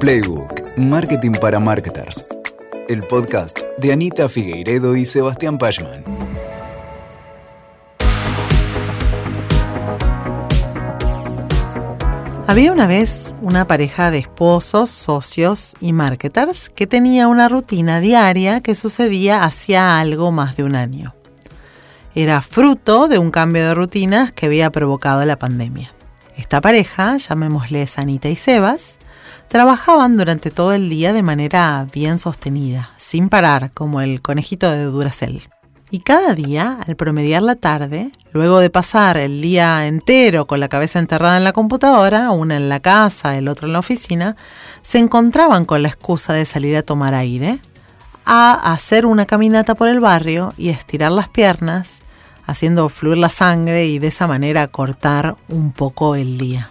Playbook, Marketing para Marketers. El podcast de Anita Figueiredo y Sebastián Pachman. Había una vez una pareja de esposos, socios y marketers que tenía una rutina diaria que sucedía hacía algo más de un año. Era fruto de un cambio de rutinas que había provocado la pandemia. Esta pareja, llamémosle Sanita y Sebas, trabajaban durante todo el día de manera bien sostenida, sin parar, como el conejito de Duracell. Y cada día, al promediar la tarde, luego de pasar el día entero con la cabeza enterrada en la computadora, una en la casa, el otro en la oficina, se encontraban con la excusa de salir a tomar aire, a hacer una caminata por el barrio y estirar las piernas, haciendo fluir la sangre y de esa manera cortar un poco el día.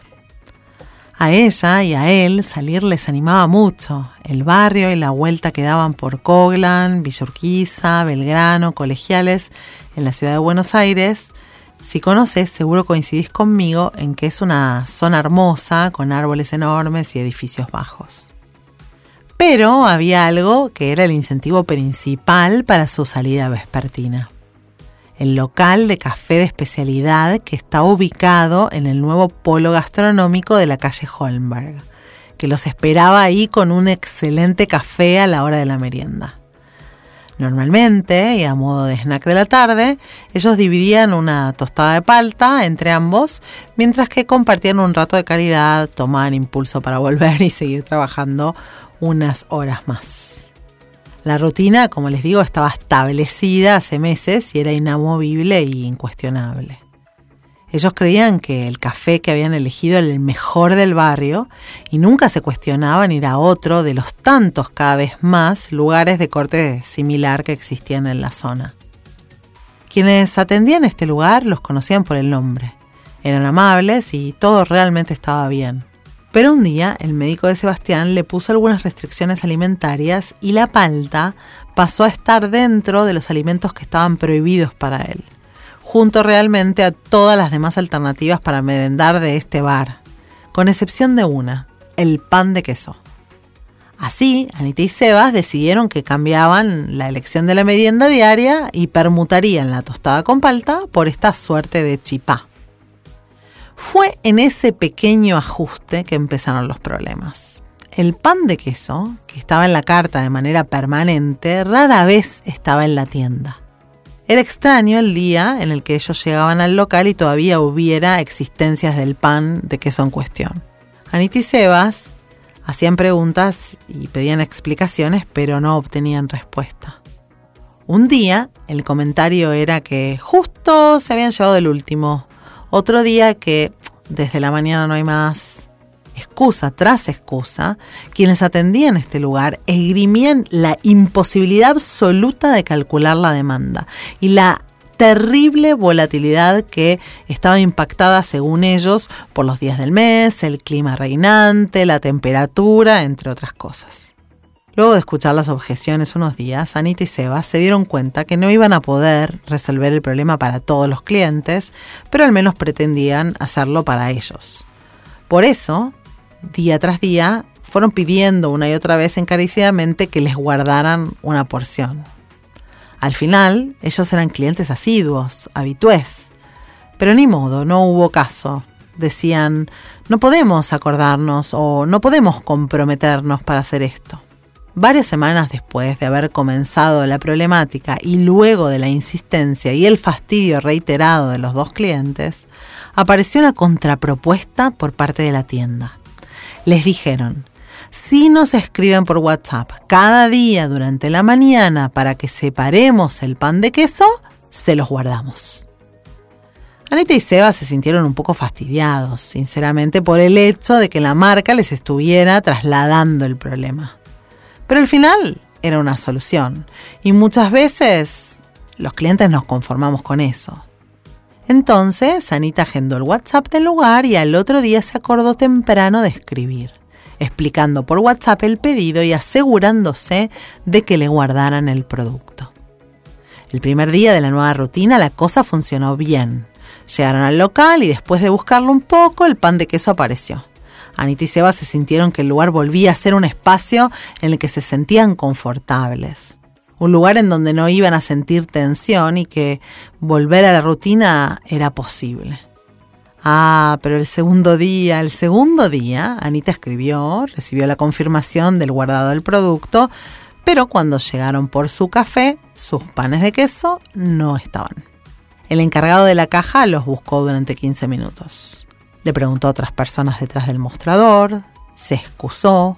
A ella y a él salir les animaba mucho. El barrio y la vuelta que daban por Coglan, Villurquiza, Belgrano, Colegiales, en la ciudad de Buenos Aires. Si conoces, seguro coincidís conmigo en que es una zona hermosa, con árboles enormes y edificios bajos. Pero había algo que era el incentivo principal para su salida vespertina el local de café de especialidad que está ubicado en el nuevo polo gastronómico de la calle Holmberg, que los esperaba ahí con un excelente café a la hora de la merienda. Normalmente, y a modo de snack de la tarde, ellos dividían una tostada de palta entre ambos, mientras que compartían un rato de calidad, tomaban impulso para volver y seguir trabajando unas horas más. La rutina, como les digo, estaba establecida hace meses y era inamovible e incuestionable. Ellos creían que el café que habían elegido era el mejor del barrio y nunca se cuestionaban ir a otro de los tantos cada vez más lugares de corte similar que existían en la zona. Quienes atendían este lugar los conocían por el nombre. Eran amables y todo realmente estaba bien. Pero un día el médico de Sebastián le puso algunas restricciones alimentarias y la palta pasó a estar dentro de los alimentos que estaban prohibidos para él, junto realmente a todas las demás alternativas para merendar de este bar, con excepción de una, el pan de queso. Así, Anita y Sebas decidieron que cambiaban la elección de la merienda diaria y permutarían la tostada con palta por esta suerte de chipá. Fue en ese pequeño ajuste que empezaron los problemas. El pan de queso, que estaba en la carta de manera permanente, rara vez estaba en la tienda. Era extraño el día en el que ellos llegaban al local y todavía hubiera existencias del pan de queso en cuestión. Anita y Sebas hacían preguntas y pedían explicaciones, pero no obtenían respuesta. Un día el comentario era que justo se habían llevado el último, otro día que desde la mañana no hay más excusa tras excusa, quienes atendían este lugar esgrimían la imposibilidad absoluta de calcular la demanda y la terrible volatilidad que estaba impactada, según ellos, por los días del mes, el clima reinante, la temperatura, entre otras cosas. Luego de escuchar las objeciones unos días, Anita y Seba se dieron cuenta que no iban a poder resolver el problema para todos los clientes, pero al menos pretendían hacerlo para ellos. Por eso, día tras día, fueron pidiendo una y otra vez encarecidamente que les guardaran una porción. Al final, ellos eran clientes asiduos, habitués. Pero ni modo, no hubo caso. Decían, no podemos acordarnos o no podemos comprometernos para hacer esto. Varias semanas después de haber comenzado la problemática y luego de la insistencia y el fastidio reiterado de los dos clientes, apareció una contrapropuesta por parte de la tienda. Les dijeron, si nos escriben por WhatsApp cada día durante la mañana para que separemos el pan de queso, se los guardamos. Anita y Seba se sintieron un poco fastidiados, sinceramente, por el hecho de que la marca les estuviera trasladando el problema. Pero al final era una solución y muchas veces los clientes nos conformamos con eso. Entonces Anita agendó el WhatsApp del lugar y al otro día se acordó temprano de escribir, explicando por WhatsApp el pedido y asegurándose de que le guardaran el producto. El primer día de la nueva rutina la cosa funcionó bien. Llegaron al local y después de buscarlo un poco el pan de queso apareció. Anita y Seba se sintieron que el lugar volvía a ser un espacio en el que se sentían confortables. Un lugar en donde no iban a sentir tensión y que volver a la rutina era posible. Ah, pero el segundo día, el segundo día, Anita escribió, recibió la confirmación del guardado del producto, pero cuando llegaron por su café, sus panes de queso no estaban. El encargado de la caja los buscó durante 15 minutos. Le preguntó a otras personas detrás del mostrador, se excusó.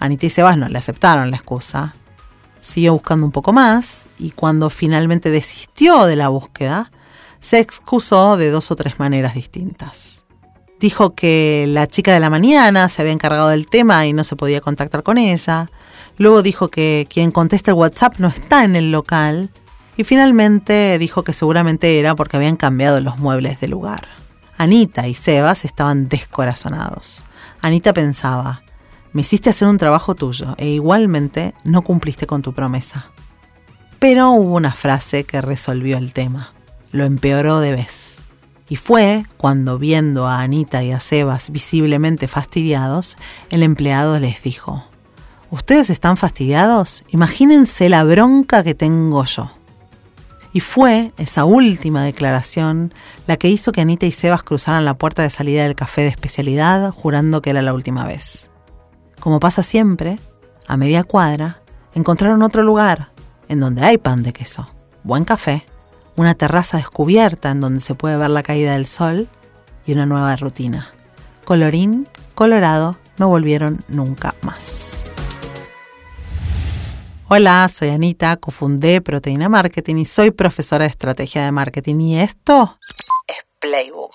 Anita y Sebas no le aceptaron la excusa. Siguió buscando un poco más y cuando finalmente desistió de la búsqueda, se excusó de dos o tres maneras distintas. Dijo que la chica de la mañana se había encargado del tema y no se podía contactar con ella. Luego dijo que quien contesta el WhatsApp no está en el local. Y finalmente dijo que seguramente era porque habían cambiado los muebles de lugar. Anita y Sebas estaban descorazonados. Anita pensaba, me hiciste hacer un trabajo tuyo e igualmente no cumpliste con tu promesa. Pero hubo una frase que resolvió el tema, lo empeoró de vez. Y fue cuando, viendo a Anita y a Sebas visiblemente fastidiados, el empleado les dijo, ¿Ustedes están fastidiados? Imagínense la bronca que tengo yo. Y fue esa última declaración la que hizo que Anita y Sebas cruzaran la puerta de salida del café de especialidad jurando que era la última vez. Como pasa siempre, a media cuadra, encontraron otro lugar en donde hay pan de queso, buen café, una terraza descubierta en donde se puede ver la caída del sol y una nueva rutina. Colorín, colorado, no volvieron nunca más. Hola, soy Anita, cofundé Proteína Marketing y soy profesora de estrategia de marketing. Y esto es Playbook.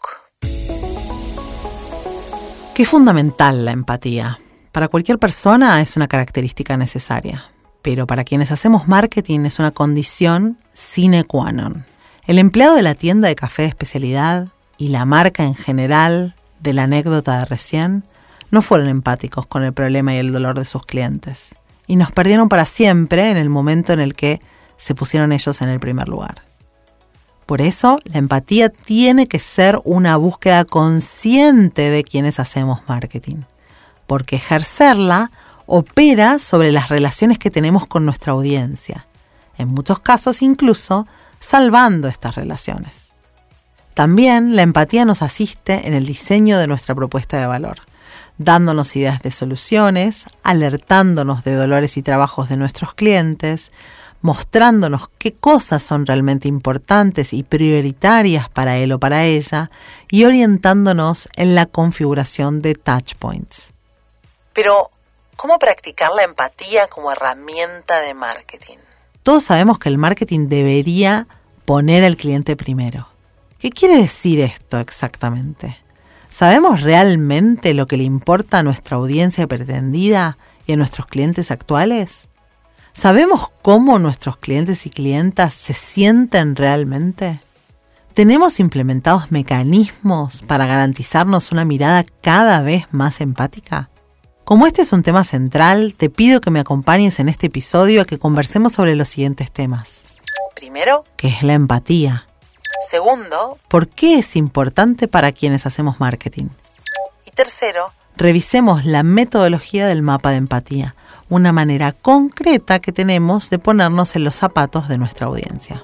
Qué fundamental la empatía. Para cualquier persona es una característica necesaria, pero para quienes hacemos marketing es una condición sine qua non. El empleado de la tienda de café de especialidad y la marca en general de la anécdota de recién no fueron empáticos con el problema y el dolor de sus clientes y nos perdieron para siempre en el momento en el que se pusieron ellos en el primer lugar. Por eso, la empatía tiene que ser una búsqueda consciente de quienes hacemos marketing, porque ejercerla opera sobre las relaciones que tenemos con nuestra audiencia, en muchos casos incluso salvando estas relaciones. También la empatía nos asiste en el diseño de nuestra propuesta de valor dándonos ideas de soluciones, alertándonos de dolores y trabajos de nuestros clientes, mostrándonos qué cosas son realmente importantes y prioritarias para él o para ella y orientándonos en la configuración de touchpoints. Pero, ¿cómo practicar la empatía como herramienta de marketing? Todos sabemos que el marketing debería poner al cliente primero. ¿Qué quiere decir esto exactamente? ¿Sabemos realmente lo que le importa a nuestra audiencia pretendida y a nuestros clientes actuales? ¿Sabemos cómo nuestros clientes y clientas se sienten realmente? ¿Tenemos implementados mecanismos para garantizarnos una mirada cada vez más empática? Como este es un tema central, te pido que me acompañes en este episodio a que conversemos sobre los siguientes temas. Primero, ¿qué es la empatía? Segundo, ¿por qué es importante para quienes hacemos marketing? Y tercero, revisemos la metodología del mapa de empatía, una manera concreta que tenemos de ponernos en los zapatos de nuestra audiencia.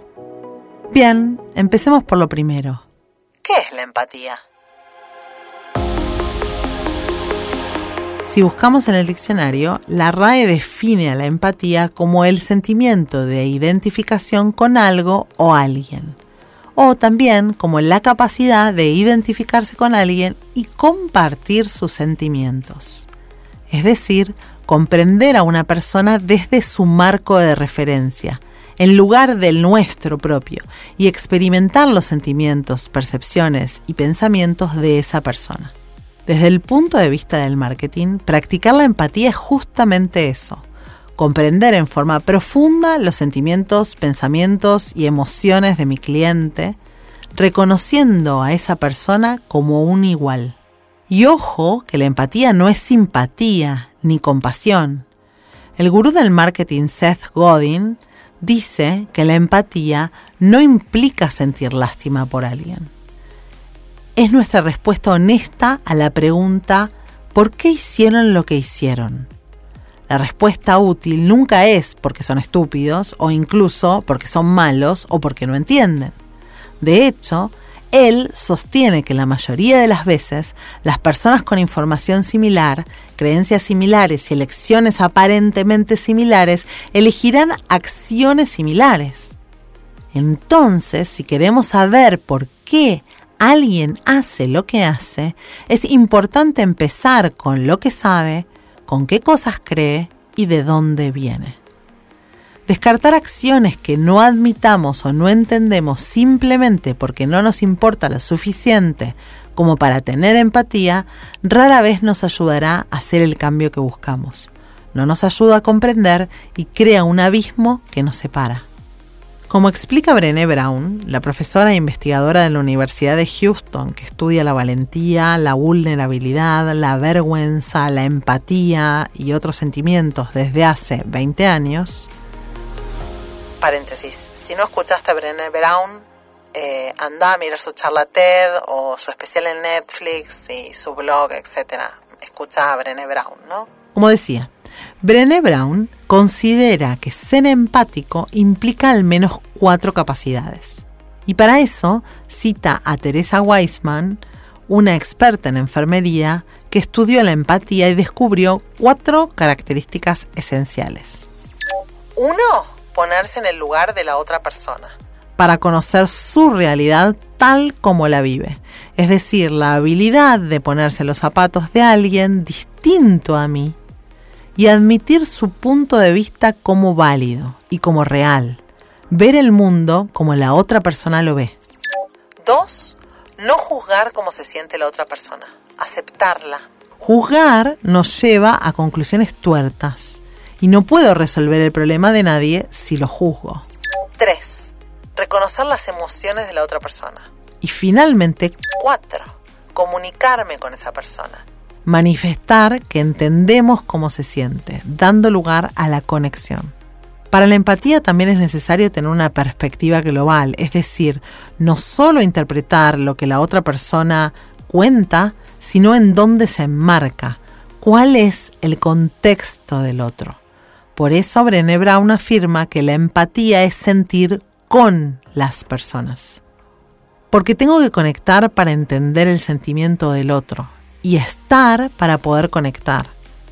Bien, empecemos por lo primero. ¿Qué es la empatía? Si buscamos en el diccionario, la RAE define a la empatía como el sentimiento de identificación con algo o alguien o también como la capacidad de identificarse con alguien y compartir sus sentimientos. Es decir, comprender a una persona desde su marco de referencia, en lugar del nuestro propio, y experimentar los sentimientos, percepciones y pensamientos de esa persona. Desde el punto de vista del marketing, practicar la empatía es justamente eso, comprender en forma profunda los sentimientos, pensamientos y emociones de mi cliente, reconociendo a esa persona como un igual. Y ojo que la empatía no es simpatía ni compasión. El gurú del marketing Seth Godin dice que la empatía no implica sentir lástima por alguien. Es nuestra respuesta honesta a la pregunta ¿por qué hicieron lo que hicieron? La respuesta útil nunca es porque son estúpidos o incluso porque son malos o porque no entienden. De hecho, él sostiene que la mayoría de las veces las personas con información similar, creencias similares y elecciones aparentemente similares elegirán acciones similares. Entonces, si queremos saber por qué alguien hace lo que hace, es importante empezar con lo que sabe, con qué cosas cree y de dónde viene. Descartar acciones que no admitamos o no entendemos simplemente porque no nos importa lo suficiente como para tener empatía, rara vez nos ayudará a hacer el cambio que buscamos. No nos ayuda a comprender y crea un abismo que nos separa. Como explica Brené Brown, la profesora e investigadora de la Universidad de Houston que estudia la valentía, la vulnerabilidad, la vergüenza, la empatía y otros sentimientos desde hace 20 años, paréntesis, si no escuchaste a Brené Brown, eh, anda a mirar su charla TED o su especial en Netflix y su blog, etc. Escucha a Brené Brown, ¿no? Como decía, Brené Brown considera que ser empático implica al menos cuatro capacidades. Y para eso cita a Teresa Weisman, una experta en enfermería que estudió la empatía y descubrió cuatro características esenciales. Uno, ponerse en el lugar de la otra persona. Para conocer su realidad tal como la vive. Es decir, la habilidad de ponerse los zapatos de alguien distinto a mí y admitir su punto de vista como válido y como real. Ver el mundo como la otra persona lo ve. Dos, no juzgar cómo se siente la otra persona. Aceptarla. Juzgar nos lleva a conclusiones tuertas y no puedo resolver el problema de nadie si lo juzgo. 3. Reconocer las emociones de la otra persona. Y finalmente, 4. Comunicarme con esa persona. Manifestar que entendemos cómo se siente, dando lugar a la conexión. Para la empatía también es necesario tener una perspectiva global, es decir, no solo interpretar lo que la otra persona cuenta, sino en dónde se enmarca, cuál es el contexto del otro. Por eso Brené Brown afirma que la empatía es sentir con las personas. Porque tengo que conectar para entender el sentimiento del otro y estar para poder conectar.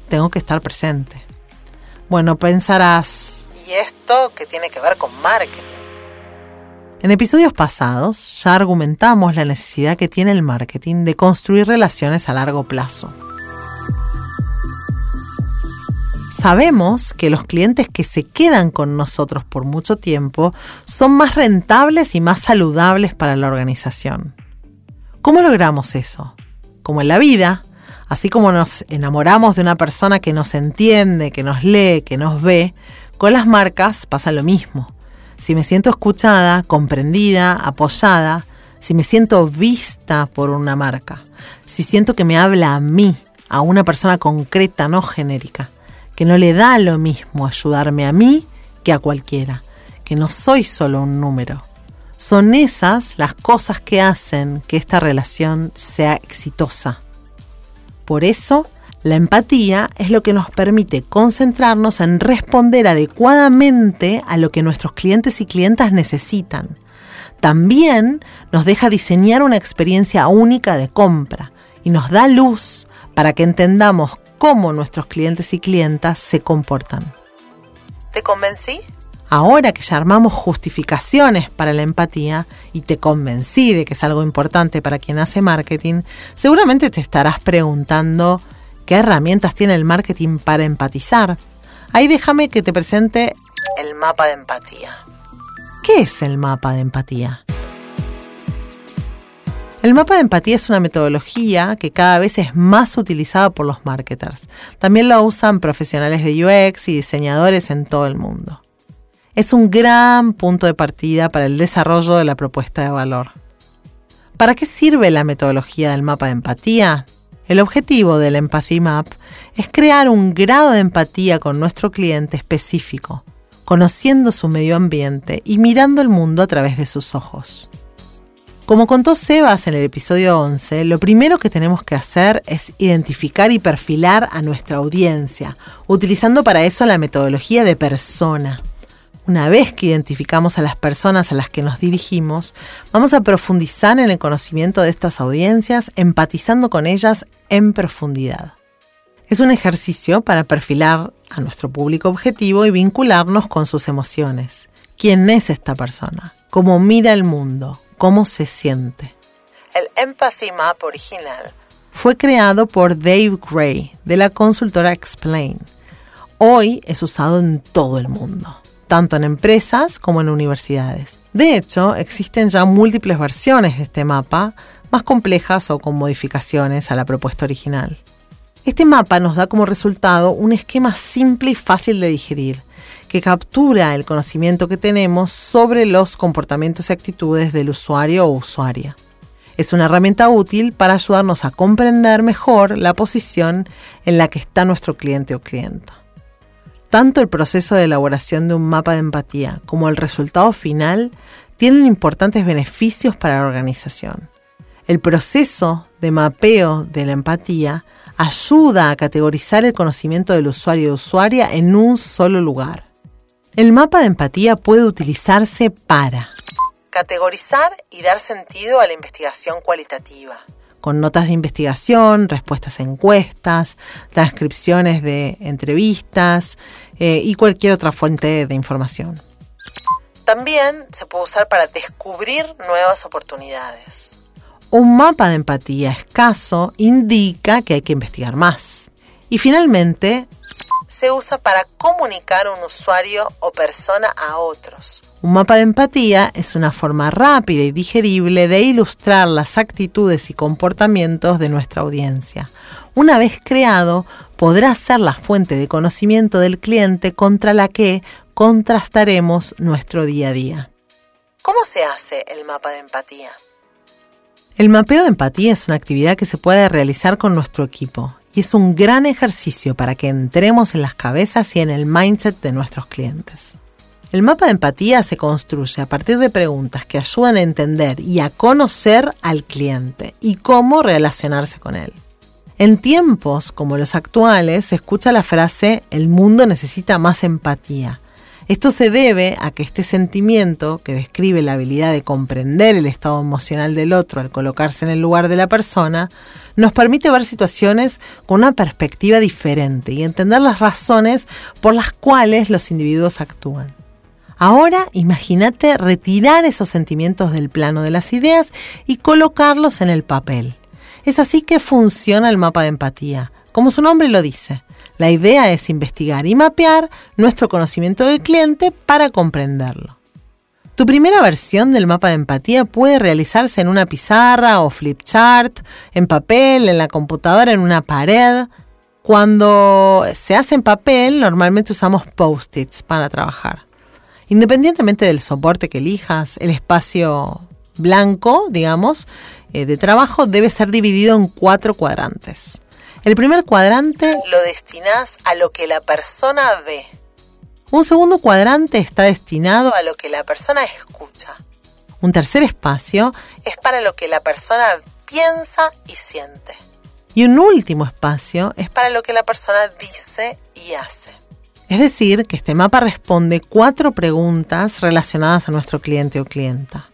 Tengo que estar presente. Bueno, pensarás, ¿y esto qué tiene que ver con marketing? En episodios pasados ya argumentamos la necesidad que tiene el marketing de construir relaciones a largo plazo. sabemos que los clientes que se quedan con nosotros por mucho tiempo son más rentables y más saludables para la organización. ¿Cómo logramos eso? Como en la vida, así como nos enamoramos de una persona que nos entiende, que nos lee, que nos ve, con las marcas pasa lo mismo. Si me siento escuchada, comprendida, apoyada, si me siento vista por una marca, si siento que me habla a mí, a una persona concreta, no genérica, que no le da lo mismo ayudarme a mí que a cualquiera, que no soy solo un número. Son esas las cosas que hacen que esta relación sea exitosa. Por eso, la empatía es lo que nos permite concentrarnos en responder adecuadamente a lo que nuestros clientes y clientas necesitan. También nos deja diseñar una experiencia única de compra y nos da luz para que entendamos cómo nuestros clientes y clientas se comportan. ¿Te convencí? Ahora que ya armamos justificaciones para la empatía y te convencí de que es algo importante para quien hace marketing, seguramente te estarás preguntando qué herramientas tiene el marketing para empatizar. Ahí déjame que te presente el mapa de empatía. ¿Qué es el mapa de empatía? El mapa de empatía es una metodología que cada vez es más utilizada por los marketers. También lo usan profesionales de UX y diseñadores en todo el mundo. Es un gran punto de partida para el desarrollo de la propuesta de valor. ¿Para qué sirve la metodología del mapa de empatía? El objetivo del Empathy Map es crear un grado de empatía con nuestro cliente específico, conociendo su medio ambiente y mirando el mundo a través de sus ojos. Como contó Sebas en el episodio 11, lo primero que tenemos que hacer es identificar y perfilar a nuestra audiencia, utilizando para eso la metodología de persona. Una vez que identificamos a las personas a las que nos dirigimos, vamos a profundizar en el conocimiento de estas audiencias, empatizando con ellas en profundidad. Es un ejercicio para perfilar a nuestro público objetivo y vincularnos con sus emociones. ¿Quién es esta persona? ¿Cómo mira el mundo? cómo se siente. El Empathy Map original fue creado por Dave Gray de la consultora Explain. Hoy es usado en todo el mundo, tanto en empresas como en universidades. De hecho, existen ya múltiples versiones de este mapa, más complejas o con modificaciones a la propuesta original. Este mapa nos da como resultado un esquema simple y fácil de digerir, que captura el conocimiento que tenemos sobre los comportamientos y actitudes del usuario o usuaria. Es una herramienta útil para ayudarnos a comprender mejor la posición en la que está nuestro cliente o clienta. Tanto el proceso de elaboración de un mapa de empatía como el resultado final tienen importantes beneficios para la organización. El proceso de mapeo de la empatía ayuda a categorizar el conocimiento del usuario o usuaria en un solo lugar. El mapa de empatía puede utilizarse para categorizar y dar sentido a la investigación cualitativa, con notas de investigación, respuestas a encuestas, transcripciones de entrevistas eh, y cualquier otra fuente de información. También se puede usar para descubrir nuevas oportunidades. Un mapa de empatía escaso indica que hay que investigar más. Y finalmente, se usa para comunicar un usuario o persona a otros. Un mapa de empatía es una forma rápida y digerible de ilustrar las actitudes y comportamientos de nuestra audiencia. Una vez creado, podrá ser la fuente de conocimiento del cliente contra la que contrastaremos nuestro día a día. ¿Cómo se hace el mapa de empatía? El mapeo de empatía es una actividad que se puede realizar con nuestro equipo y es un gran ejercicio para que entremos en las cabezas y en el mindset de nuestros clientes. El mapa de empatía se construye a partir de preguntas que ayudan a entender y a conocer al cliente y cómo relacionarse con él. En tiempos como los actuales se escucha la frase el mundo necesita más empatía esto se debe a que este sentimiento, que describe la habilidad de comprender el estado emocional del otro al colocarse en el lugar de la persona, nos permite ver situaciones con una perspectiva diferente y entender las razones por las cuales los individuos actúan. Ahora imagínate retirar esos sentimientos del plano de las ideas y colocarlos en el papel. Es así que funciona el mapa de empatía, como su nombre lo dice. La idea es investigar y mapear nuestro conocimiento del cliente para comprenderlo. Tu primera versión del mapa de empatía puede realizarse en una pizarra o flipchart, en papel, en la computadora, en una pared. Cuando se hace en papel, normalmente usamos post-its para trabajar. Independientemente del soporte que elijas, el espacio blanco, digamos, eh, de trabajo debe ser dividido en cuatro cuadrantes. El primer cuadrante lo destinás a lo que la persona ve. Un segundo cuadrante está destinado a lo que la persona escucha. Un tercer espacio es para lo que la persona piensa y siente. Y un último espacio es para lo que la persona dice y hace. Es decir, que este mapa responde cuatro preguntas relacionadas a nuestro cliente o clienta.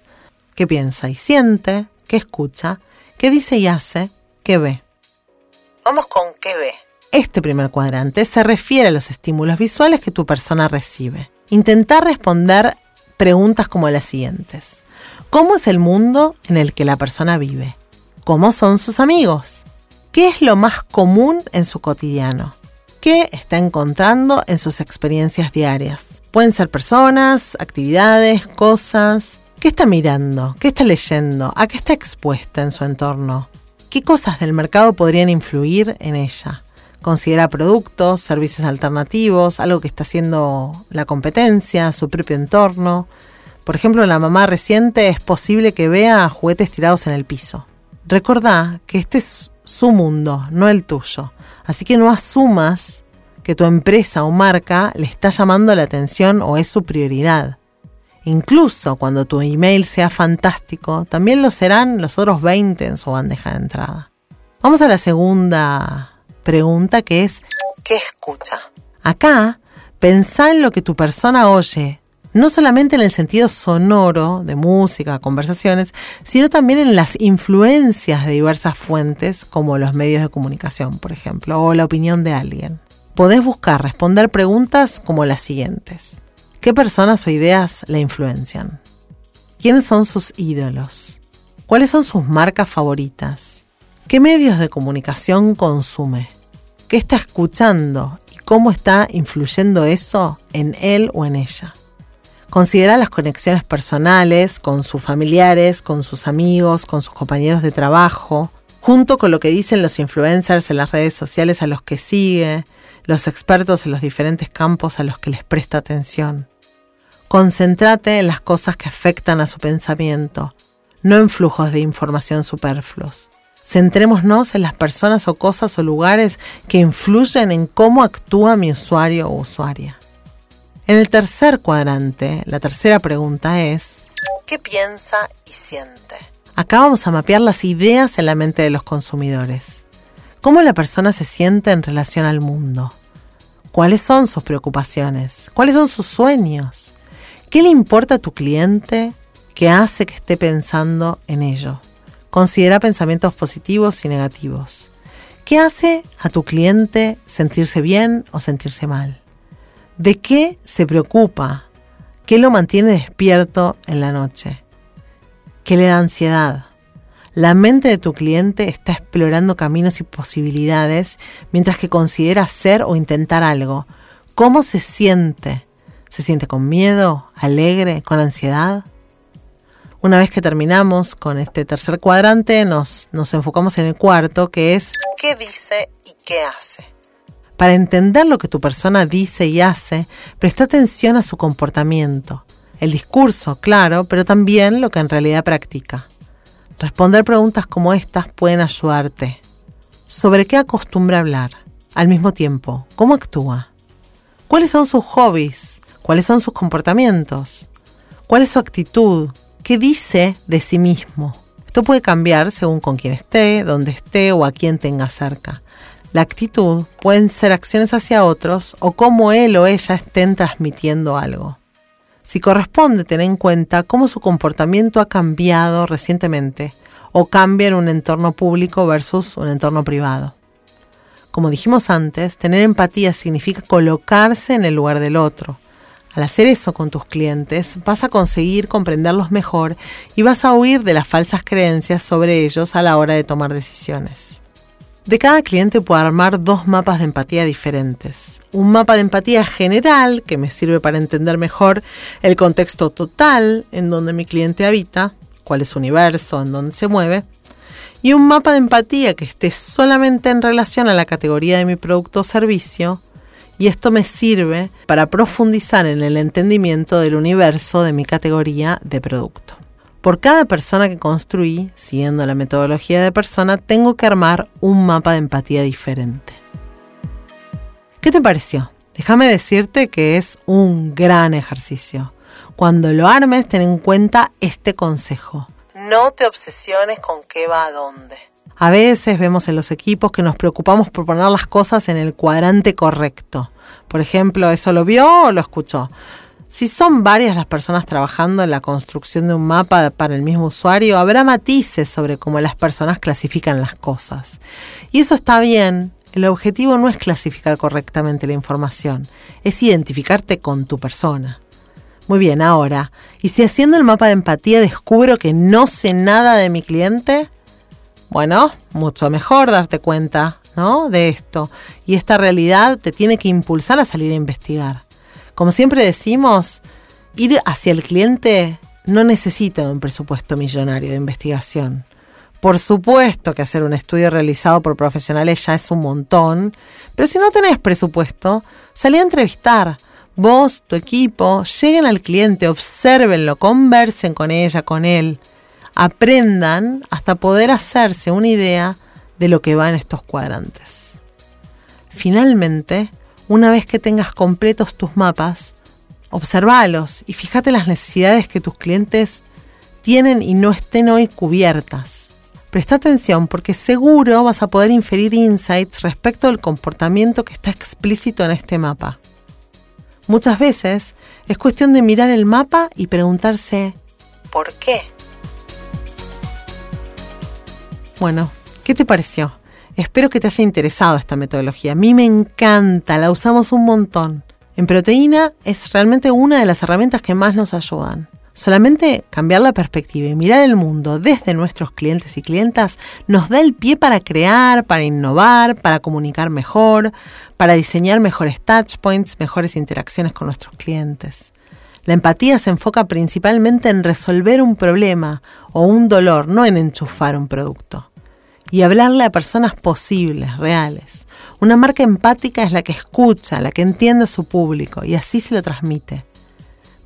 ¿Qué piensa y siente? ¿Qué escucha? ¿Qué dice y hace? ¿Qué ve? Vamos con qué ve. Este primer cuadrante se refiere a los estímulos visuales que tu persona recibe. Intentar responder preguntas como las siguientes. ¿Cómo es el mundo en el que la persona vive? ¿Cómo son sus amigos? ¿Qué es lo más común en su cotidiano? ¿Qué está encontrando en sus experiencias diarias? Pueden ser personas, actividades, cosas. ¿Qué está mirando? ¿Qué está leyendo? ¿A qué está expuesta en su entorno? ¿Qué cosas del mercado podrían influir en ella? Considera productos, servicios alternativos, algo que está haciendo la competencia, su propio entorno. Por ejemplo, la mamá reciente es posible que vea juguetes tirados en el piso. Recordá que este es su mundo, no el tuyo. Así que no asumas que tu empresa o marca le está llamando la atención o es su prioridad. Incluso cuando tu email sea fantástico, también lo serán los otros 20 en su bandeja de entrada. Vamos a la segunda pregunta que es, ¿qué escucha? Acá, pensá en lo que tu persona oye, no solamente en el sentido sonoro de música, conversaciones, sino también en las influencias de diversas fuentes, como los medios de comunicación, por ejemplo, o la opinión de alguien. Podés buscar responder preguntas como las siguientes. ¿Qué personas o ideas la influencian? ¿Quiénes son sus ídolos? ¿Cuáles son sus marcas favoritas? ¿Qué medios de comunicación consume? ¿Qué está escuchando y cómo está influyendo eso en él o en ella? Considera las conexiones personales con sus familiares, con sus amigos, con sus compañeros de trabajo, junto con lo que dicen los influencers en las redes sociales a los que sigue, los expertos en los diferentes campos a los que les presta atención. Concéntrate en las cosas que afectan a su pensamiento, no en flujos de información superfluos. Centrémonos en las personas o cosas o lugares que influyen en cómo actúa mi usuario o usuaria. En el tercer cuadrante, la tercera pregunta es, ¿qué piensa y siente? Acá vamos a mapear las ideas en la mente de los consumidores. ¿Cómo la persona se siente en relación al mundo? ¿Cuáles son sus preocupaciones? ¿Cuáles son sus sueños? ¿Qué le importa a tu cliente que hace que esté pensando en ello? Considera pensamientos positivos y negativos. ¿Qué hace a tu cliente sentirse bien o sentirse mal? ¿De qué se preocupa? ¿Qué lo mantiene despierto en la noche? ¿Qué le da ansiedad? La mente de tu cliente está explorando caminos y posibilidades mientras que considera hacer o intentar algo. ¿Cómo se siente? ¿Se siente con miedo, alegre, con ansiedad? Una vez que terminamos con este tercer cuadrante, nos, nos enfocamos en el cuarto, que es qué dice y qué hace. Para entender lo que tu persona dice y hace, presta atención a su comportamiento, el discurso, claro, pero también lo que en realidad practica. Responder preguntas como estas pueden ayudarte. ¿Sobre qué acostumbra hablar? Al mismo tiempo, ¿cómo actúa? ¿Cuáles son sus hobbies? cuáles son sus comportamientos, cuál es su actitud, qué dice de sí mismo. Esto puede cambiar según con quién esté, dónde esté o a quién tenga cerca. La actitud pueden ser acciones hacia otros o cómo él o ella estén transmitiendo algo. Si corresponde tener en cuenta cómo su comportamiento ha cambiado recientemente o cambia en un entorno público versus un entorno privado. Como dijimos antes, tener empatía significa colocarse en el lugar del otro, al hacer eso con tus clientes, vas a conseguir comprenderlos mejor y vas a huir de las falsas creencias sobre ellos a la hora de tomar decisiones. De cada cliente puedo armar dos mapas de empatía diferentes. Un mapa de empatía general, que me sirve para entender mejor el contexto total en donde mi cliente habita, cuál es su universo, en donde se mueve. Y un mapa de empatía que esté solamente en relación a la categoría de mi producto o servicio, y esto me sirve para profundizar en el entendimiento del universo de mi categoría de producto. Por cada persona que construí, siguiendo la metodología de persona, tengo que armar un mapa de empatía diferente. ¿Qué te pareció? Déjame decirte que es un gran ejercicio. Cuando lo armes, ten en cuenta este consejo. No te obsesiones con qué va a dónde. A veces vemos en los equipos que nos preocupamos por poner las cosas en el cuadrante correcto. Por ejemplo, ¿eso lo vio o lo escuchó? Si son varias las personas trabajando en la construcción de un mapa para el mismo usuario, habrá matices sobre cómo las personas clasifican las cosas. Y eso está bien. El objetivo no es clasificar correctamente la información, es identificarte con tu persona. Muy bien, ahora, ¿y si haciendo el mapa de empatía descubro que no sé nada de mi cliente? Bueno, mucho mejor darte cuenta ¿no? de esto. Y esta realidad te tiene que impulsar a salir a investigar. Como siempre decimos, ir hacia el cliente no necesita un presupuesto millonario de investigación. Por supuesto que hacer un estudio realizado por profesionales ya es un montón, pero si no tenés presupuesto, salí a entrevistar. Vos, tu equipo, lleguen al cliente, observenlo, conversen con ella, con él aprendan hasta poder hacerse una idea de lo que va en estos cuadrantes. Finalmente, una vez que tengas completos tus mapas, observalos y fíjate las necesidades que tus clientes tienen y no estén hoy cubiertas. Presta atención porque seguro vas a poder inferir insights respecto del comportamiento que está explícito en este mapa. Muchas veces es cuestión de mirar el mapa y preguntarse ¿por qué? Bueno, ¿qué te pareció? Espero que te haya interesado esta metodología. A mí me encanta, la usamos un montón. En proteína es realmente una de las herramientas que más nos ayudan. Solamente cambiar la perspectiva y mirar el mundo desde nuestros clientes y clientas nos da el pie para crear, para innovar, para comunicar mejor, para diseñar mejores touchpoints, mejores interacciones con nuestros clientes. La empatía se enfoca principalmente en resolver un problema o un dolor, no en enchufar un producto. Y hablarle a personas posibles, reales. Una marca empática es la que escucha, la que entiende a su público y así se lo transmite.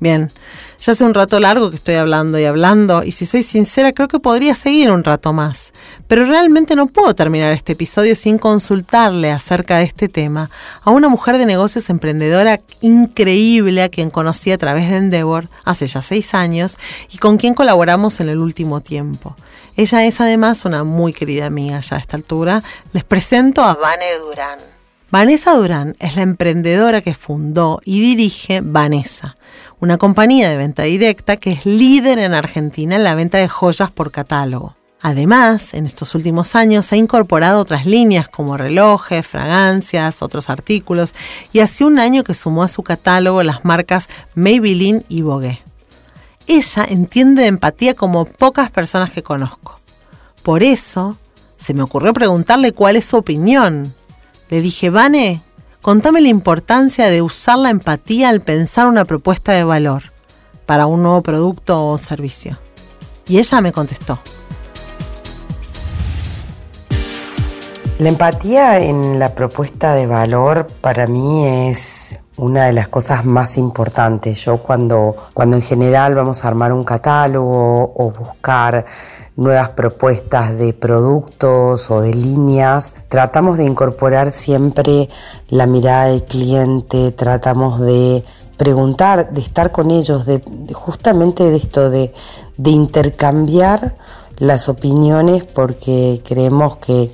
Bien, ya hace un rato largo que estoy hablando y hablando, y si soy sincera, creo que podría seguir un rato más. Pero realmente no puedo terminar este episodio sin consultarle acerca de este tema a una mujer de negocios emprendedora increíble a quien conocí a través de Endeavor hace ya seis años y con quien colaboramos en el último tiempo. Ella es además una muy querida amiga ya a esta altura. Les presento a Vane Durán. Vanessa Durán es la emprendedora que fundó y dirige Vanessa, una compañía de venta directa que es líder en Argentina en la venta de joyas por catálogo. Además, en estos últimos años ha incorporado otras líneas como relojes, fragancias, otros artículos y hace un año que sumó a su catálogo las marcas Maybelline y Vogue. Ella entiende de empatía como pocas personas que conozco. Por eso, se me ocurrió preguntarle cuál es su opinión. Le dije, Vane, contame la importancia de usar la empatía al pensar una propuesta de valor para un nuevo producto o servicio. Y ella me contestó. La empatía en la propuesta de valor para mí es una de las cosas más importantes. Yo cuando, cuando en general vamos a armar un catálogo o buscar nuevas propuestas de productos o de líneas, tratamos de incorporar siempre la mirada del cliente, tratamos de preguntar, de estar con ellos, de, justamente de esto, de, de intercambiar las opiniones porque creemos que,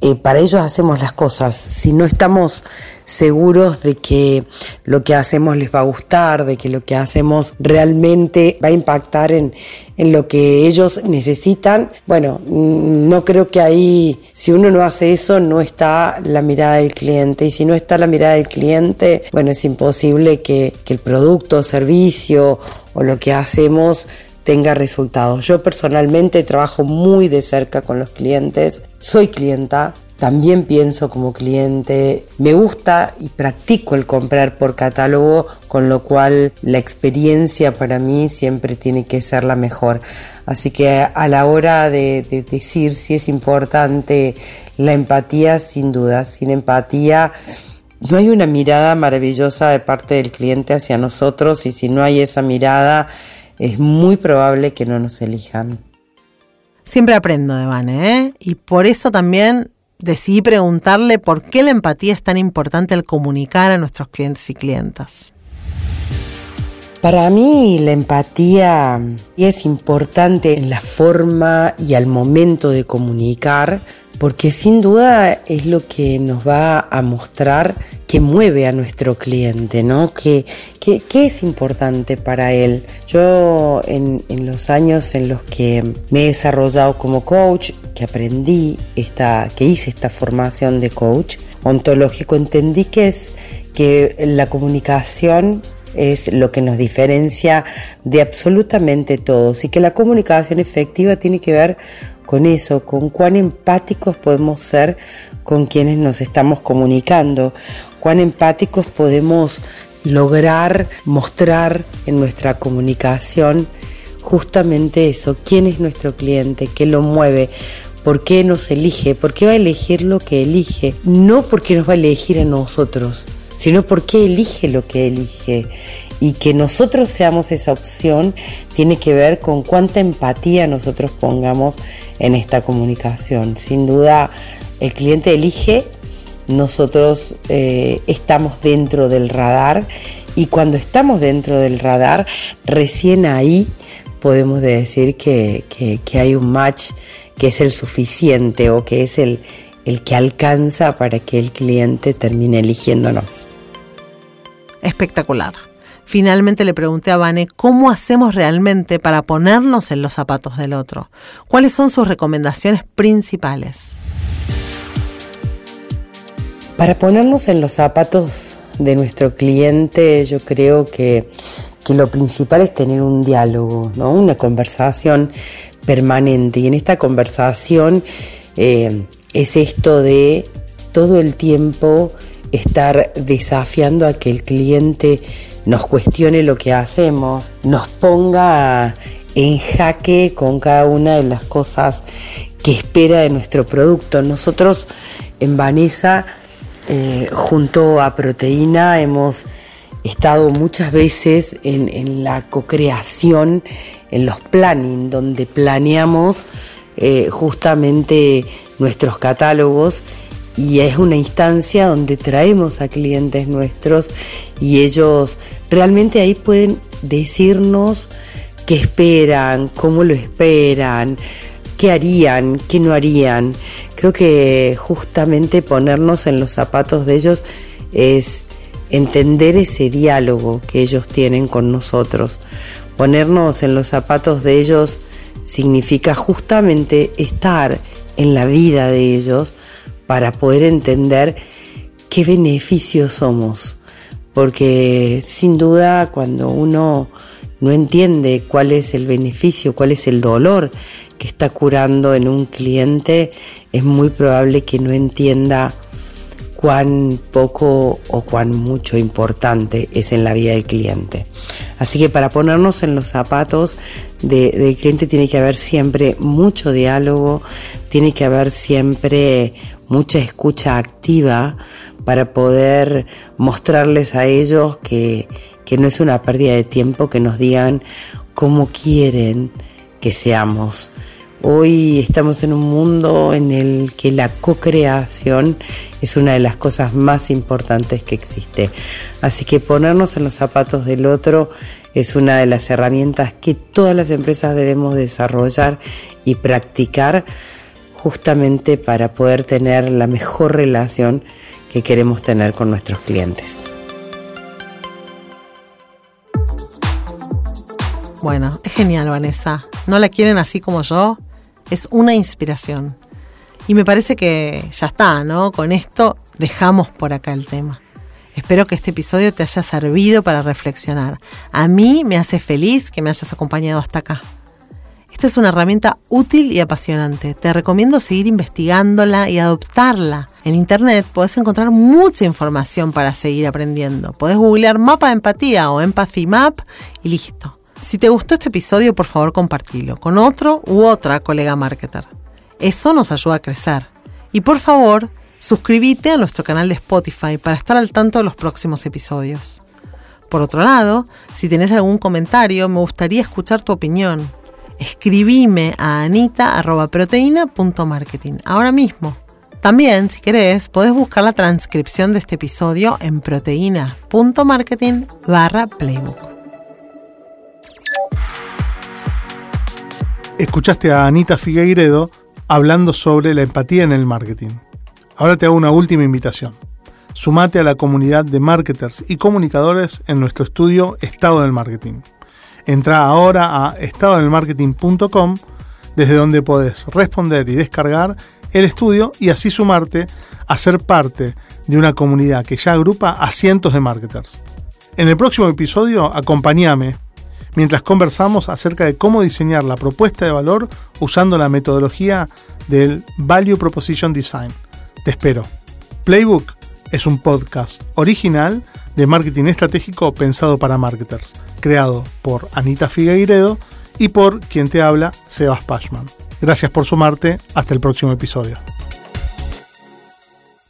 eh, para ellos hacemos las cosas. Si no estamos seguros de que lo que hacemos les va a gustar, de que lo que hacemos realmente va a impactar en, en lo que ellos necesitan, bueno, mm, no creo que ahí, si uno no hace eso, no está la mirada del cliente. Y si no está la mirada del cliente, bueno, es imposible que, que el producto, servicio o lo que hacemos tenga resultados. Yo personalmente trabajo muy de cerca con los clientes, soy clienta, también pienso como cliente, me gusta y practico el comprar por catálogo, con lo cual la experiencia para mí siempre tiene que ser la mejor. Así que a la hora de, decir si es importante la empatía, sin duda, sin empatía no hay una mirada maravillosa de parte del cliente hacia nosotros y si no hay esa mirada es muy probable que no nos elijan. Siempre aprendo de Vane, ¿eh? Y por eso también decidí preguntarle por qué la empatía es tan importante al comunicar a nuestros clientes y clientas. Para mí la empatía es importante en la forma y al momento de comunicar, porque sin duda es lo que nos va a mostrar que mueve a nuestro cliente, ¿no? ¿Qué, es importante para él? Yo en, los años en los que me he desarrollado como coach, que aprendí esta, que hice esta formación de coach ontológico, entendí que es que la comunicación es lo que nos diferencia de absolutamente todos y que la comunicación efectiva tiene que ver con eso, con cuán empáticos podemos ser con quienes nos estamos comunicando, cuán empáticos podemos lograr mostrar en nuestra comunicación justamente eso, quién es nuestro cliente, qué lo mueve, por qué nos elige, por qué va a elegir lo que elige, no porque nos va a elegir a nosotros, sino porque elige lo que elige. Y que nosotros seamos esa opción tiene que ver con cuánta empatía nosotros pongamos en esta comunicación. Sin duda, el cliente elige nosotros eh, estamos dentro del radar y cuando estamos dentro del radar, recién ahí podemos decir que, hay un match que es el suficiente o que es el, el que alcanza para que el cliente termine eligiéndonos. Espectacular. Finalmente le pregunté a Vane cómo hacemos realmente para ponernos en los zapatos del otro. ¿Cuáles son sus recomendaciones principales? Para ponernos en los zapatos de nuestro cliente, yo creo que, lo principal es tener un diálogo, ¿no? una conversación permanente. Y en esta conversación eh, es esto de todo el tiempo estar desafiando a que el cliente nos cuestione lo que hacemos, nos ponga en jaque con cada una de las cosas que espera de nuestro producto. Nosotros en Vanessa, eh, junto a Proteína, hemos estado muchas veces en, la co-creación, en los planning, donde planeamos eh, justamente nuestros catálogos y es una instancia donde traemos a clientes nuestros y ellos realmente ahí pueden decirnos qué esperan, cómo lo esperan, qué harían, qué no harían. Creo que justamente ponernos en los zapatos de ellos es entender ese diálogo que ellos tienen con nosotros. Ponernos en los zapatos de ellos significa justamente estar en la vida de ellos para poder entender qué beneficios somos. Porque sin duda cuando uno no entiende cuál es el beneficio, cuál es el dolor que está curando en un cliente, es muy probable que no entienda cuán poco o cuán mucho importante es en la vida del cliente. Así que para ponernos en los zapatos del cliente tiene que haber siempre mucho diálogo, tiene que haber siempre mucha escucha activa para poder mostrarles a ellos que, que no es una pérdida de tiempo que nos digan cómo quieren que seamos. Hoy estamos en un mundo en el que la co-creación es una de las cosas más importantes que existe. Así que ponernos en los zapatos del otro es una de las herramientas que todas las empresas debemos desarrollar y practicar justamente para poder tener la mejor relación que queremos tener con nuestros clientes. Bueno, es genial, Vanessa. ¿No la quieren así como yo? Es una inspiración. Y me parece que ya está, ¿no? Con esto dejamos por acá el tema. Espero que este episodio te haya servido para reflexionar. A mí me hace feliz que me hayas acompañado hasta acá. Esta es una herramienta útil y apasionante. Te recomiendo seguir investigándola y adoptarla. En internet puedes encontrar mucha información para seguir aprendiendo. Puedes googlear mapa de empatía o empathy map y listo. Si te gustó este episodio, por favor compartilo con otro u otra colega marketer. Eso nos ayuda a crecer. Y por favor, suscríbete a nuestro canal de Spotify para estar al tanto de los próximos episodios. Por otro lado, si tenés algún comentario, me gustaría escuchar tu opinión escribime a anita.proteína.marketing ahora mismo. También, si querés, podés buscar la transcripción de este episodio en proteína.marketing barra playbook. Escuchaste a Anita Figueiredo hablando sobre la empatía en el marketing. Ahora te hago una última invitación. Sumate a la comunidad de marketers y comunicadores en nuestro estudio Estado del Marketing. Entra ahora a estadodelmarketing.com, desde donde podés responder y descargar el estudio y así sumarte a ser parte de una comunidad que ya agrupa a cientos de marketers. En el próximo episodio, acompáñame mientras conversamos acerca de cómo diseñar la propuesta de valor usando la metodología del Value Proposition Design. Te espero. Playbook es un podcast original de marketing estratégico pensado para marketers, creado por Anita Figueiredo y por quien te habla, Sebas Pashman. Gracias por sumarte, hasta el próximo episodio.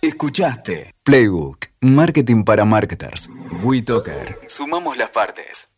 Escuchaste Playbook, Marketing para Marketers. WeToker. Sumamos las partes.